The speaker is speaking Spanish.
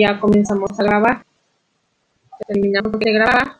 ya comenzamos a grabar. Terminamos de grabar